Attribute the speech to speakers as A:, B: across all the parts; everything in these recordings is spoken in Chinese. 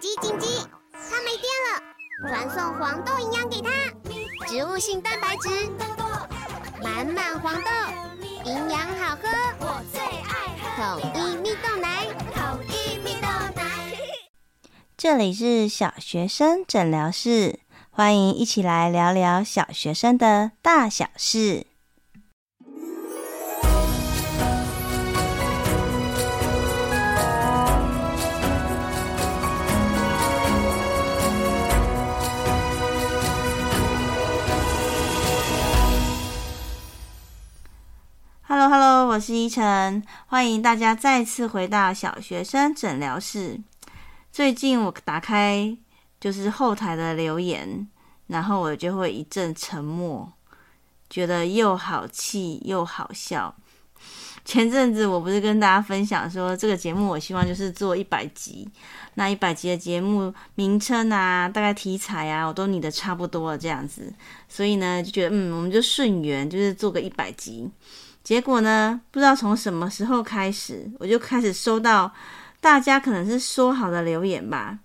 A: 紧急紧急！它没电了，传送黄豆营养给它，植物性蛋白质，满满黄豆，营养好喝，我最爱喝统一蜜豆奶，统一蜜豆奶。
B: 这里是小学生诊疗室，欢迎一起来聊聊小学生的大小事。Hello Hello，我是依晨，欢迎大家再次回到小学生诊疗室。最近我打开就是后台的留言，然后我就会一阵沉默，觉得又好气又好笑。前阵子我不是跟大家分享说，这个节目我希望就是做一百集，那一百集的节目名称啊，大概题材啊，我都拟得差不多了这样子，所以呢就觉得嗯，我们就顺缘，就是做个一百集。结果呢，不知道从什么时候开始，我就开始收到大家可能是说好的留言吧。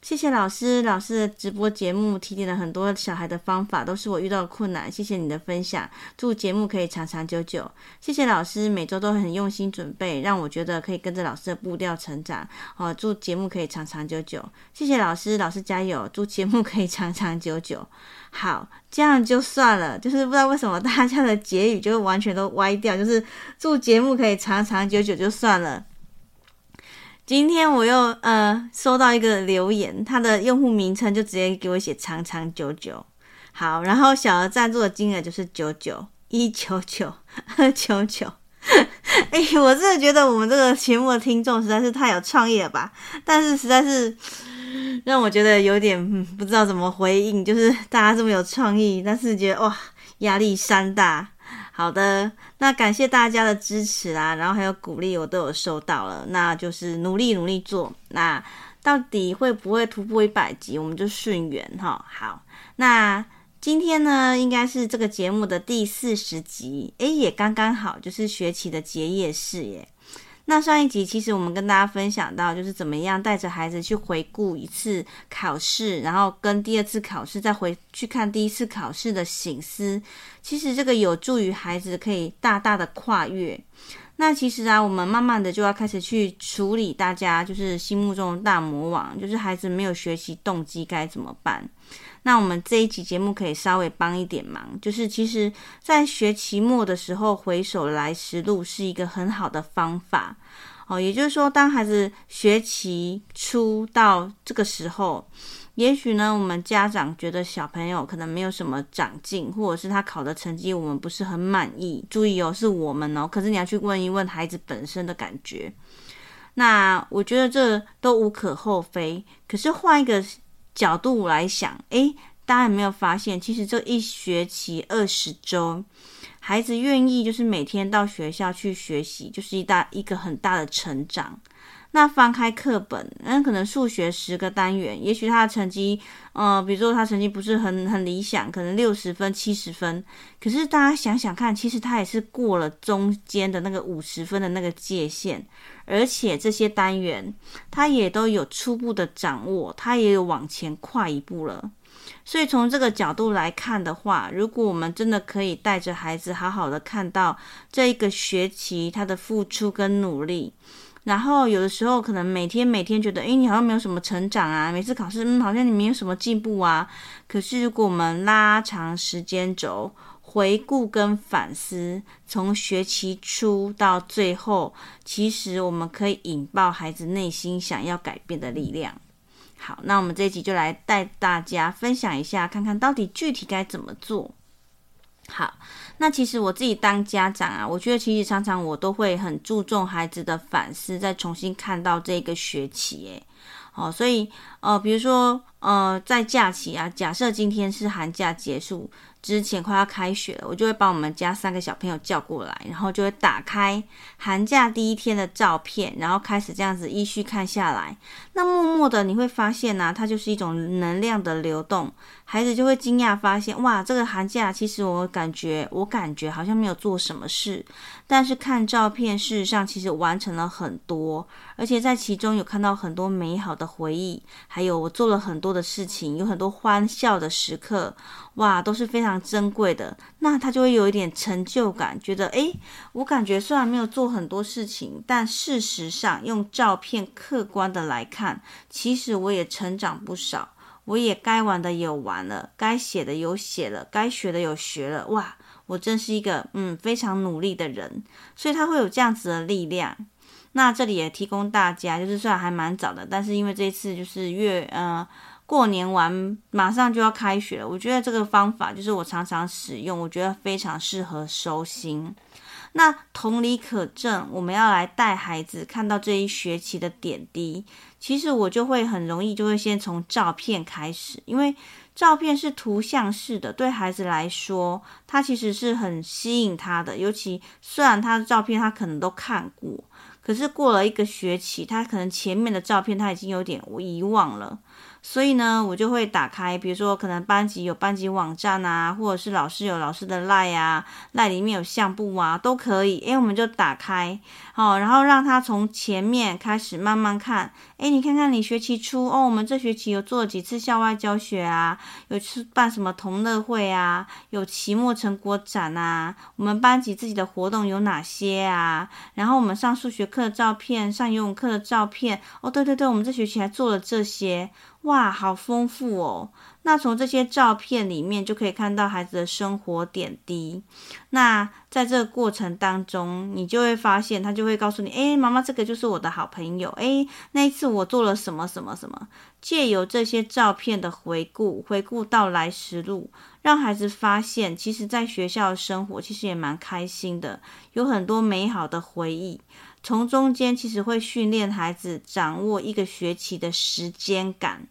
B: 谢谢老师，老师的直播节目提点了很多小孩的方法，都是我遇到的困难。谢谢你的分享，祝节目可以长长久久。谢谢老师，每周都很用心准备，让我觉得可以跟着老师的步调成长。哦，祝节目可以长长久久。谢谢老师，老师加油，祝节目可以长长久久。好，这样就算了，就是不知道为什么大家的结语就完全都歪掉，就是祝节目可以长长久久就算了。今天我又呃收到一个留言，他的用户名称就直接给我写长长久久。好，然后小额赞助的金额就是九九一九九二九九。哎，我真的觉得我们这个节目的听众实在是太有创意了吧！但是实在是让我觉得有点、不知道怎么回应，就是大家这么有创意，但是觉得哇压力山大。好的，那感谢大家的支持啊，然后还有鼓励，我都有收到了。那就是努力努力做。那到底会不会突破一百集，我们就顺缘哈。好，那今天呢，应该是这个节目的第四十集，诶，也刚刚好，就是学期的结业式耶。那上一集其实我们跟大家分享到，就是怎么样带着孩子去回顾一次考试，然后跟第二次考试再回去看第一次考试的醒思。其实这个有助于孩子可以大大的跨越。那其实啊，我们慢慢的就要开始去处理大家就是心目中的大魔王，就是孩子没有学习动机该怎么办？那我们这一集节目可以稍微帮一点忙，就是其实，在学期末的时候回首来时路是一个很好的方法哦。也就是说，当孩子学期初到这个时候，也许呢，我们家长觉得小朋友可能没有什么长进，或者是他考的成绩我们不是很满意。注意哦，是我们哦，可是你要去问一问孩子本身的感觉。那我觉得这都无可厚非。可是换一个。角度来想，诶，大家有没有发现，其实这一学期二十周，孩子愿意就是每天到学校去学习，就是一大一个很大的成长。那翻开课本，那可能数学十个单元，也许他的成绩，呃，比如说他成绩不是很很理想，可能六十分、七十分。可是大家想想看，其实他也是过了中间的那个五十分的那个界限，而且这些单元他也都有初步的掌握，他也有往前跨一步了。所以从这个角度来看的话，如果我们真的可以带着孩子好好的看到这一个学期他的付出跟努力。然后有的时候可能每天每天觉得，诶，你好像没有什么成长啊，每次考试，嗯，好像你没有什么进步啊。可是如果我们拉长时间轴，回顾跟反思，从学期初到最后，其实我们可以引爆孩子内心想要改变的力量。好，那我们这一集就来带大家分享一下，看看到底具体该怎么做。好。那其实我自己当家长啊，我觉得其实常常我都会很注重孩子的反思，再重新看到这个学期，诶，哦，所以呃，比如说呃，在假期啊，假设今天是寒假结束。之前快要开学了，我就会把我们家三个小朋友叫过来，然后就会打开寒假第一天的照片，然后开始这样子依序看下来。那默默的你会发现呢、它就是一种能量的流动。孩子就会惊讶发现，哇，这个寒假其实我感觉，我感觉好像没有做什么事，但是看照片，事实上其实完成了很多。而且在其中有看到很多美好的回忆，还有我做了很多多的事情，有很多欢笑的时刻，哇，都是非常珍贵的。那他就会有一点成就感，觉得诶，我感觉虽然没有做很多事情，但事实上用照片客观的来看，其实我也成长不少。我也该玩的有玩了，该写的有写了，该学的有学了。哇，我真是一个嗯非常努力的人，所以他会有这样子的力量。那这里也提供大家，就是虽然还蛮早的，但是因为这一次就是月呃过年完马上就要开学了，我觉得这个方法就是我常常使用，我觉得非常适合收心。那同理可证，我们要来带孩子看到这一学期的点滴。其实我就会很容易就会先从照片开始，因为照片是图像式的，对孩子来说，他其实是很吸引他的。尤其虽然他的照片他可能都看过，可是过了一个学期，他可能前面的照片他已经有点遗忘了。所以呢，我就会打开，比如说可能班级有班级网站啊，或者是老师有老师的赖啊，赖里面有相簿啊，都可以。诶，我们就打开，好，然后让他从前面开始慢慢看。诶，你看看你学期初哦，我们这学期有做了几次校外教学啊，有去办什么同乐会啊，有期末成果展啊，我们班级自己的活动有哪些啊？然后我们上数学课的照片，上游泳课的照片，哦，对对对，我们这学期还做了这些。哇，好丰富哦！那从这些照片里面就可以看到孩子的生活点滴。那在这个过程当中，你就会发现，他就会告诉你：“诶，妈妈，这个就是我的好朋友。诶，那一次我做了什么什么什么。”借由这些照片的回顾，回顾到来时路，让孩子发现，其实在学校生活其实也蛮开心的，有很多美好的回忆。从中间其实会训练孩子掌握一个学期的时间感。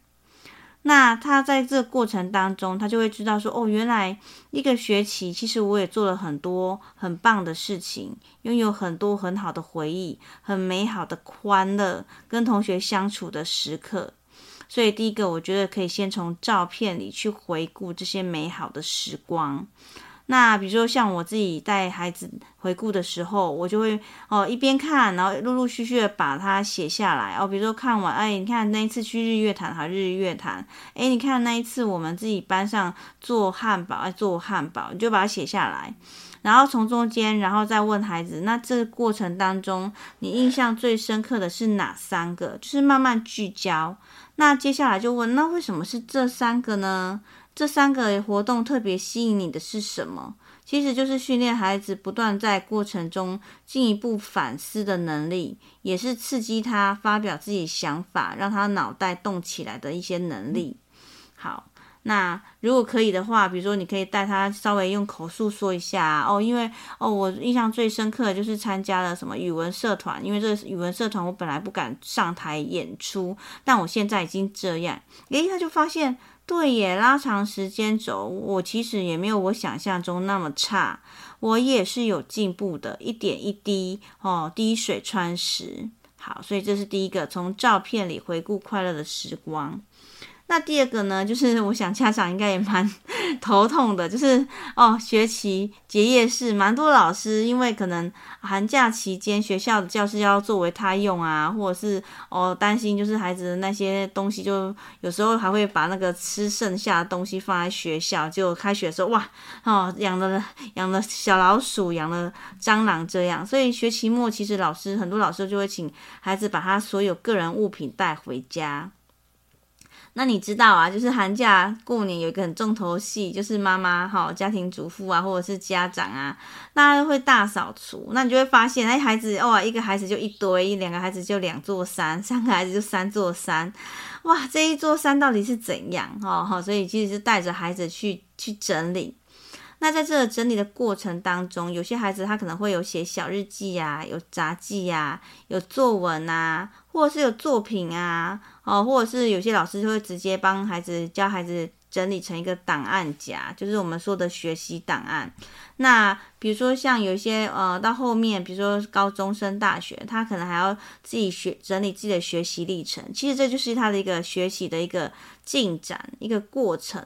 B: 那他在这个过程当中，他就会知道说，哦，原来一个学期其实我也做了很多很棒的事情，拥有很多很好的回忆，很美好的欢乐，跟同学相处的时刻。所以第一个，我觉得可以先从照片里去回顾这些美好的时光。那比如说像我自己带孩子回顾的时候，我就会哦一边看，然后陆陆续续的把它写下来哦。比如说看完，哎，你看那一次去日月潭，好，日月潭，哎，你看那一次我们自己班上做汉堡，哎，做汉堡，你就把它写下来，然后从中间，然后再问孩子，那这个过程当中，你印象最深刻的是哪三个？就是慢慢聚焦。那接下来就问，那为什么是这三个呢？这三个活动特别吸引你的是什么？其实就是训练孩子不断在过程中进一步反思的能力，也是刺激他发表自己想法，让他脑袋动起来的一些能力。好。那如果可以的话，比如说你可以带他稍微用口述说一下哦，因为哦，我印象最深刻的就是参加了什么语文社团，因为这个语文社团我本来不敢上台演出，但我现在已经这样，诶，他就发现对耶，拉长时间走，我其实也没有我想象中那么差，我也是有进步的，一点一滴哦，滴水穿石。好，所以这是第一个，从照片里回顾快乐的时光。那第二个呢，就是 我想家长应该也蛮 头痛的，就是哦，学期结业式，蛮多老师因为可能寒假期间学校的教室要作为他用啊，或者是哦担心就是孩子的那些东西，就有时候还会把那个吃剩下的东西放在学校，就开学的时候哇哦养了养了小老鼠，养了蟑螂这样，所以学期末其实老师很多老师就会请孩子把他所有个人物品带回家。那你知道啊，就是寒假过年有一个很重头戏，就是妈妈哈、家庭主妇啊，或者是家长啊，大家都会大扫除。那你就会发现，哎，孩子哇，一个孩子就一堆，两个孩子就两座山，三个孩子就三座山，哇，这一座山到底是怎样？哈哈，所以其实是带着孩子去去整理。那在这个整理的过程当中，有些孩子他可能会有写小日记啊，有杂记啊，有作文啊，或者是有作品啊，哦，或者是有些老师就会直接帮孩子教孩子整理成一个档案夹，就是我们说的学习档案。那比如说像有一些呃，到后面，比如说高中升大学，他可能还要自己学整理自己的学习历程。其实这就是他的一个学习的一个进展，一个过程。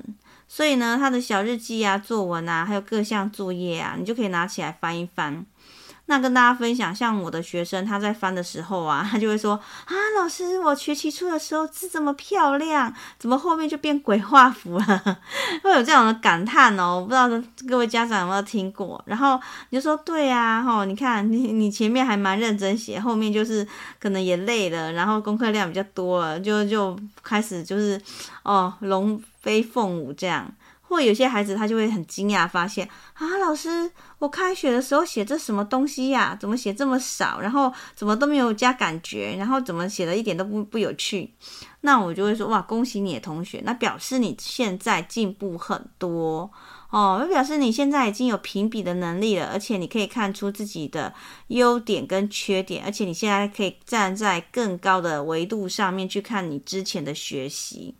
B: 所以呢，他的小日记啊、作文啊，还有各项作业啊，你就可以拿起来翻一翻。那跟大家分享，像我的学生他在翻的时候啊，他就会说啊，老师，我学期初的时候字这么漂亮，怎么后面就变鬼画符了？会有这样的感叹哦。我不知道各位家长有没有听过？然后你就说对呀，吼，你看你你前面还蛮认真写，后面就是可能也累了，然后功课量比较多了，就就开始就是哦龙飞凤舞这样。或有些孩子他就会很惊讶，发现啊，老师，我开学的时候写这什么东西呀？怎么写这么少？然后怎么都没有加感觉？然后怎么写的一点都不不有趣？那我就会说哇，恭喜你的同学，那表示你现在进步很多哦，就表示你现在已经有评比的能力了，而且你可以看出自己的优点跟缺点，而且你现在可以站在更高的维度上面去看你之前的学习。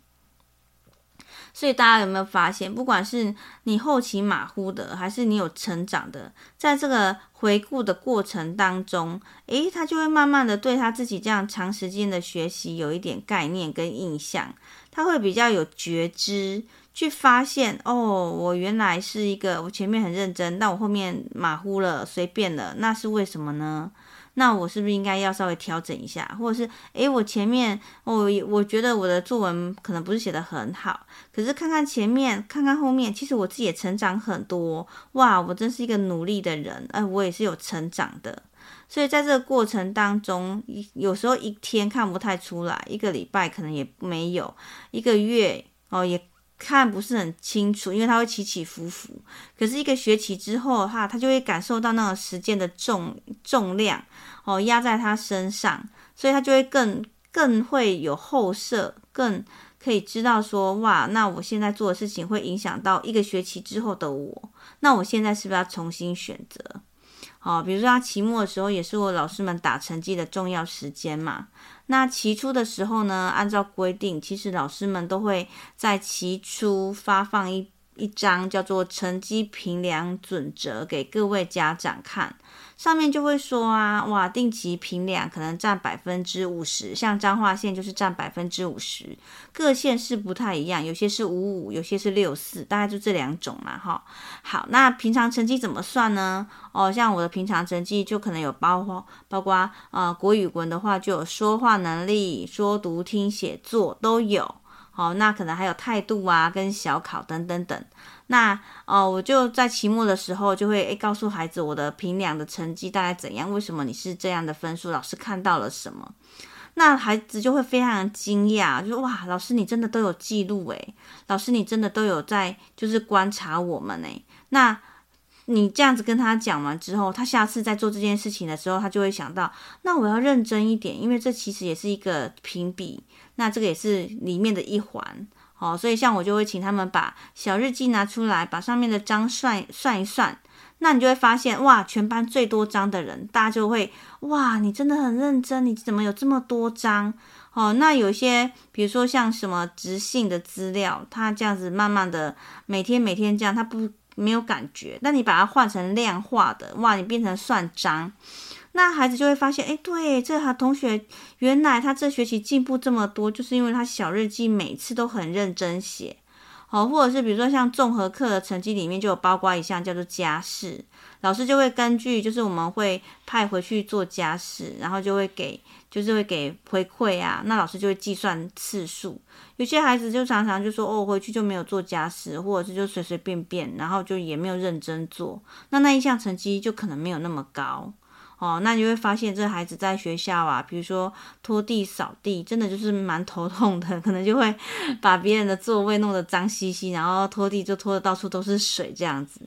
B: 所以大家有没有发现，不管是你后期马虎的，还是你有成长的，在这个回顾的过程当中，诶，他就会慢慢的对他自己这样长时间的学习有一点概念跟印象，他会比较有觉知，去发现哦，我原来是一个我前面很认真，但我后面马虎了，随便了，那是为什么呢？那我是不是应该要稍微调整一下，或者是，诶，我前面我我觉得我的作文可能不是写得很好，可是看看前面，看看后面，其实我自己也成长很多，哇，我真是一个努力的人，哎，我也是有成长的，所以在这个过程当中，有时候一天看不太出来，一个礼拜可能也没有，一个月哦也。看不是很清楚，因为它会起起伏伏。可是一个学期之后的话，他就会感受到那个时间的重重量哦，压在他身上，所以他就会更更会有后设，更可以知道说，哇，那我现在做的事情会影响到一个学期之后的我，那我现在是不是要重新选择？哦，比如说他期末的时候，也是我老师们打成绩的重要时间嘛。那期初的时候呢，按照规定，其实老师们都会在期初发放一一张叫做成绩评量准则给各位家长看。上面就会说啊，哇，定期评量可能占百分之五十，像彰化县就是占百分之五十，各县市不太一样，有些是五五，有些是六四，大概就这两种嘛，哈。好，那平常成绩怎么算呢？哦，像我的平常成绩就可能有包括包括啊、国语文的话就有说话能力、说读听写作都有。好，那可能还有态度啊，跟小考等等等。那哦，我就在期末的时候就会诶告诉孩子我的评量的成绩大概怎样，为什么你是这样的分数，老师看到了什么？那孩子就会非常惊讶，就说哇，老师你真的都有记录诶，老师你真的都有在就是观察我们诶。那你这样子跟他讲完之后，他下次在做这件事情的时候，他就会想到，那我要认真一点，因为这其实也是一个评比，那这个也是里面的一环。哦，所以像我就会请他们把小日记拿出来，把上面的章算算一算，那你就会发现，哇，全班最多章的人，大家就会，哇，你真的很认真，你怎么有这么多章？哦，那有些，比如说像什么直性的资料，他这样子慢慢的每天每天这样，他不没有感觉，那你把它换成量化的，哇，你变成算章。那孩子就会发现，哎，对，这他同学原来他这学期进步这么多，就是因为他小日记每次都很认真写，哦，或者是比如说像综合课的成绩里面就有包括一项叫做家事，老师就会根据就是我们会派回去做家事，然后就会给就是会给回馈啊，那老师就会计算次数，有些孩子就常常就说哦，回去就没有做家事，或者是就随随便便，然后就也没有认真做，那那一项成绩就可能没有那么高。哦，那你会发现这孩子在学校啊，比如说拖地、扫地，真的就是蛮头痛的，可能就会把别人的座位弄得脏兮兮，然后拖地就拖得到处都是水这样子，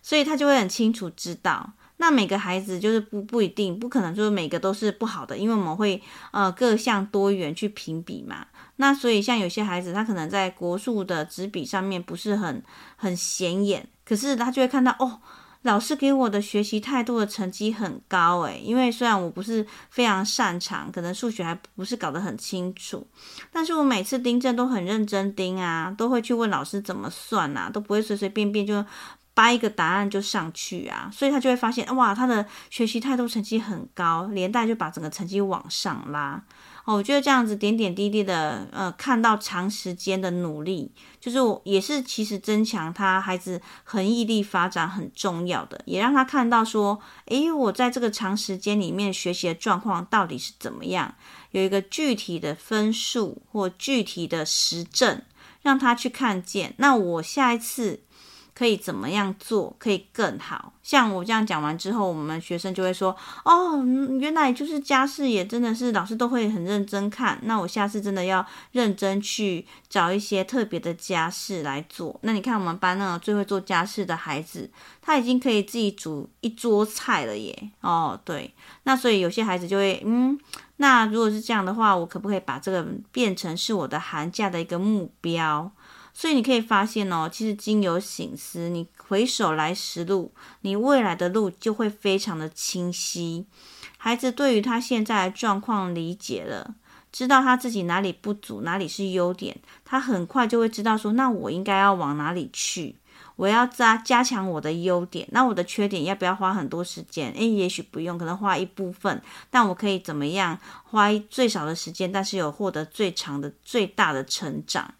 B: 所以他就会很清楚知道。那每个孩子就是不不一定，不可能就是每个都是不好的，因为我们会呃各项多元去评比嘛。那所以像有些孩子，他可能在国术的纸笔上面不是很很显眼，可是他就会看到哦。老师给我的学习态度的成绩很高诶，因为虽然我不是非常擅长，可能数学还不是搞得很清楚，但是我每次订正都很认真订啊，都会去问老师怎么算啊，都不会随随便便就发一个答案就上去啊，所以他就会发现哇，他的学习态度成绩很高，连带就把整个成绩往上拉。哦我觉得这样子点点滴滴的，呃，看到长时间的努力，就是我也是其实增强他孩子恒毅力发展很重要的，也让他看到说，诶，我在这个长时间里面学习的状况到底是怎么样，有一个具体的分数或具体的实证，让他去看见。那我下一次。可以怎么样做可以更好？像我这样讲完之后，我们学生就会说：“哦，原来就是家事也真的是老师都会很认真看。那我下次真的要认真去找一些特别的家事来做。”那你看我们班那个最会做家事的孩子，他已经可以自己煮一桌菜了耶！哦，对，那所以有些孩子就会嗯，那如果是这样的话，我可不可以把这个变成是我的寒假的一个目标？所以你可以发现哦，其实经由醒思，你回首来时路，你未来的路就会非常的清晰。孩子对于他现在的状况理解了，知道他自己哪里不足，哪里是优点，他很快就会知道说，那我应该要往哪里去？我要加加强我的优点，那我的缺点要不要花很多时间？诶，也许不用，可能花一部分，但我可以怎么样花最少的时间，但是有获得最长的、最大的成长。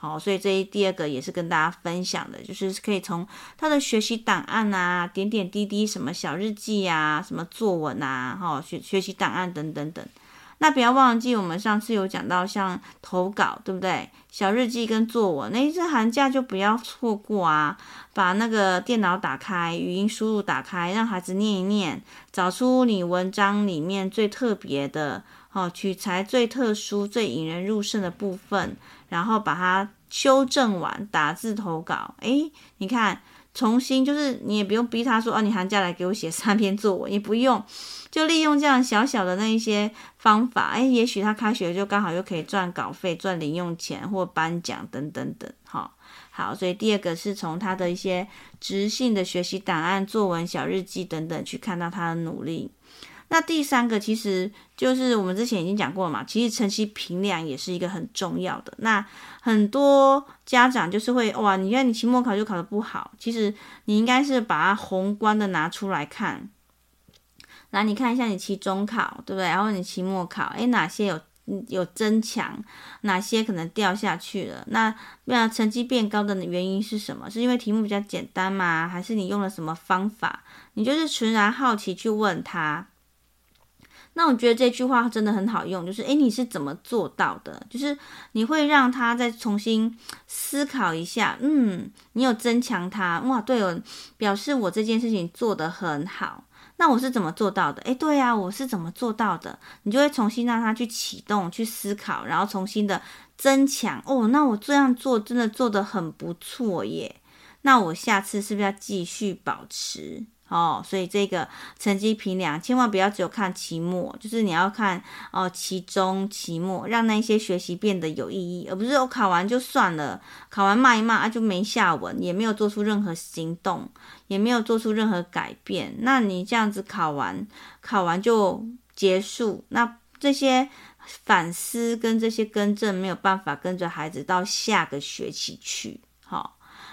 B: 好，所以这一第二个也是跟大家分享的，就是可以从他的学习档案啊，点点滴滴，什么小日记啊，什么作文啊，哈，学学习档案等等等。那不要忘记，我们上次有讲到像投稿，对不对？小日记跟作文，那这寒假就不要错过啊！把那个电脑打开，语音输入打开，让孩子念一念，找出你文章里面最特别的，哦，取材最特殊、最引人入胜的部分。然后把它修正完，打字投稿。诶，你看，重新就是你也不用逼他说，哦，你寒假来给我写三篇作文，也不用，就利用这样小小的那一些方法，诶，也许他开学就刚好又可以赚稿费、赚零用钱或颁奖等等等。哈，好，所以第二个是从他的一些直性的学习档案、作文、小日记等等去看到他的努力。那第三个其实就是我们之前已经讲过了嘛，其实成绩评量也是一个很重要的。那很多家长就是会哇，你看你期末考就考得不好，其实你应该是把它宏观的拿出来看。来，你看一下你期中考，对不对？然后你期末考，诶，哪些有有增强，哪些可能掉下去了？那那成绩变高的原因是什么？是因为题目比较简单吗？还是你用了什么方法？你就是纯然好奇去问他。那我觉得这句话真的很好用，就是诶，你是怎么做到的？就是你会让他再重新思考一下，嗯，你有增强他，哇，对哦，表示我这件事情做得很好。那我是怎么做到的？诶，对呀，我是怎么做到的？你就会重新让他去启动、去思考，然后重新的增强。哦，那我这样做真的做得很不错耶。那我下次是不是要继续保持？哦，所以这个成绩评量千万不要只有看期末，就是你要看哦期中、期末，让那些学习变得有意义，而不是我考完就算了，考完骂一骂啊就没下文，也没有做出任何行动，也没有做出任何改变。那你这样子考完，考完就结束，那这些反思跟这些更正没有办法跟着孩子到下个学期去。好、哦，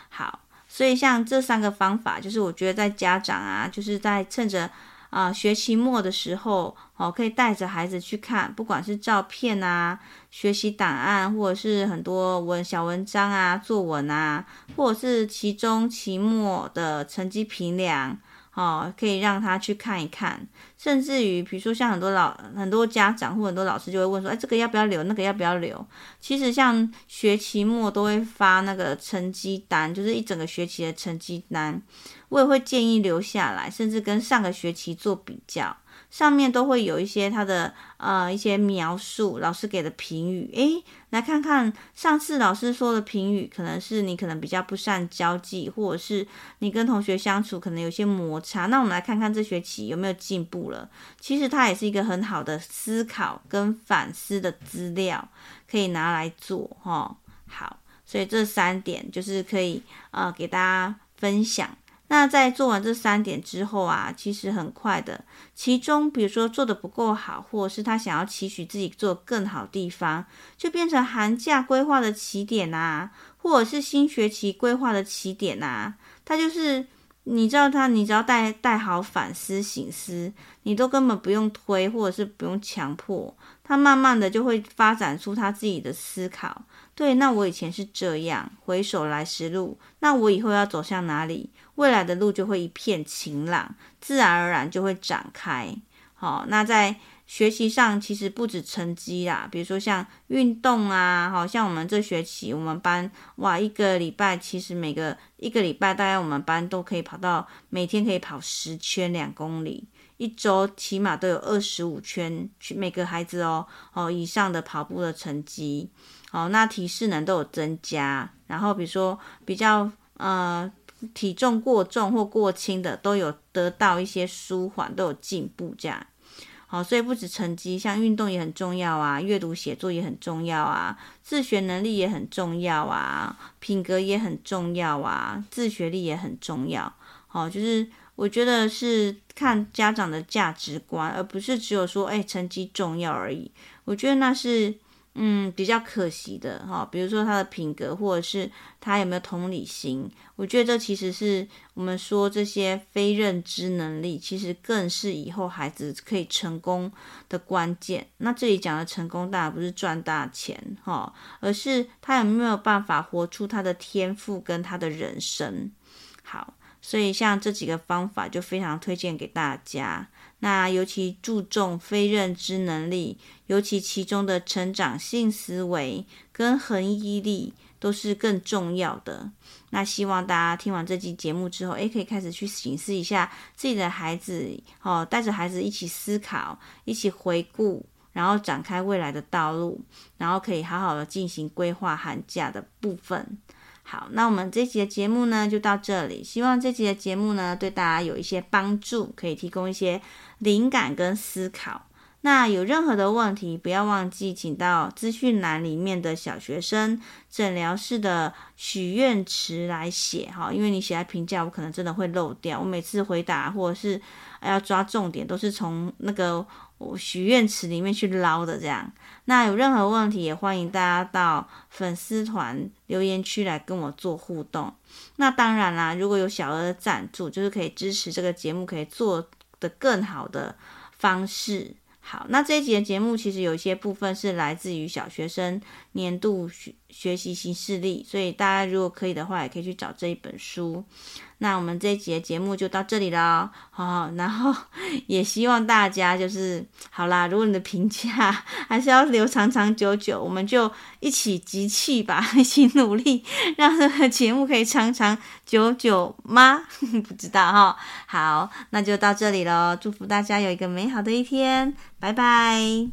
B: 好。所以像这三个方法，就是我觉得在家长啊，就是在趁着啊、学期末的时候，哦，可以带着孩子去看，不管是照片啊、学习档案，或者是很多文小文章啊、作文啊，或者是期中、期末的成绩评量。哦，可以让他去看一看，甚至于，比如说像很多老很多家长或很多老师就会问说，哎，这个要不要留？那个要不要留？其实像学期末都会发那个成绩单，就是一整个学期的成绩单，我也会建议留下来，甚至跟上个学期做比较。上面都会有一些他的呃一些描述，老师给的评语，诶，来看看上次老师说的评语，可能是你可能比较不善交际，或者是你跟同学相处可能有些摩擦。那我们来看看这学期有没有进步了。其实它也是一个很好的思考跟反思的资料，可以拿来做哈、哦。好，所以这三点就是可以呃给大家分享。那在做完这三点之后啊，其实很快的，其中比如说做的不够好，或者是他想要期许自己做更好地方，就变成寒假规划的起点啊，或者是新学期规划的起点啊，他就是你知道他，你只要带带好反思、醒思，你都根本不用推，或者是不用强迫，他慢慢的就会发展出他自己的思考。对，那我以前是这样，回首来时路，那我以后要走向哪里？未来的路就会一片晴朗，自然而然就会展开。好，那在学习上其实不止成绩啦，比如说像运动啊，好像我们这学期我们班哇，一个礼拜其实每个一个礼拜大概我们班都可以跑到每天可以跑十圈两公里，一周起码都有二十五圈，去每个孩子哦哦以上的跑步的成绩。好，那体适能都有增加，然后比如说比较呃体重过重或过轻的，都有得到一些舒缓，都有进步这样。好，所以不止成绩，像运动也很重要啊，阅读写作也很重要啊，自学能力也很重要啊，品格也很重要啊，自学力也很重要。好，就是我觉得是看家长的价值观，而不是只有说哎成绩重要而已。我觉得那是。嗯，比较可惜的哈，比如说他的品格，或者是他有没有同理心，我觉得这其实是我们说这些非认知能力，其实更是以后孩子可以成功的关键。那这里讲的成功，当然不是赚大钱哈，而是他有没有办法活出他的天赋跟他的人生。好，所以像这几个方法就非常推荐给大家。那尤其注重非认知能力，尤其其中的成长性思维跟恒毅力都是更重要的。那希望大家听完这期节目之后，诶，可以开始去省思一下自己的孩子，哦，带着孩子一起思考，一起回顾，然后展开未来的道路，然后可以好好的进行规划寒假的部分。好，那我们这集的节目呢，就到这里。希望这集的节目呢，对大家有一些帮助，可以提供一些灵感跟思考。那有任何的问题，不要忘记请到资讯栏里面的小学生诊疗室的许愿池来写哈，因为你写在评价，我可能真的会漏掉。我每次回答或者是要抓重点，都是从那个。我许愿池里面去捞的这样，那有任何问题也欢迎大家到粉丝团留言区来跟我做互动。那当然啦，如果有小额的赞助，就是可以支持这个节目可以做得更好的方式。好，那这一集的节目其实有一些部分是来自于小学生年度学学习新事力，所以大家如果可以的话，也可以去找这一本书。那我们这一集的节目就到这里了，好，然后 也希望大家就是好啦，如果你的评价还是要留长长久久，我们就一起集气吧，一起努力，让这个节目可以长长久久吗？不知道哈。好，那就到这里喽，祝福大家有一个美好的一天，拜拜。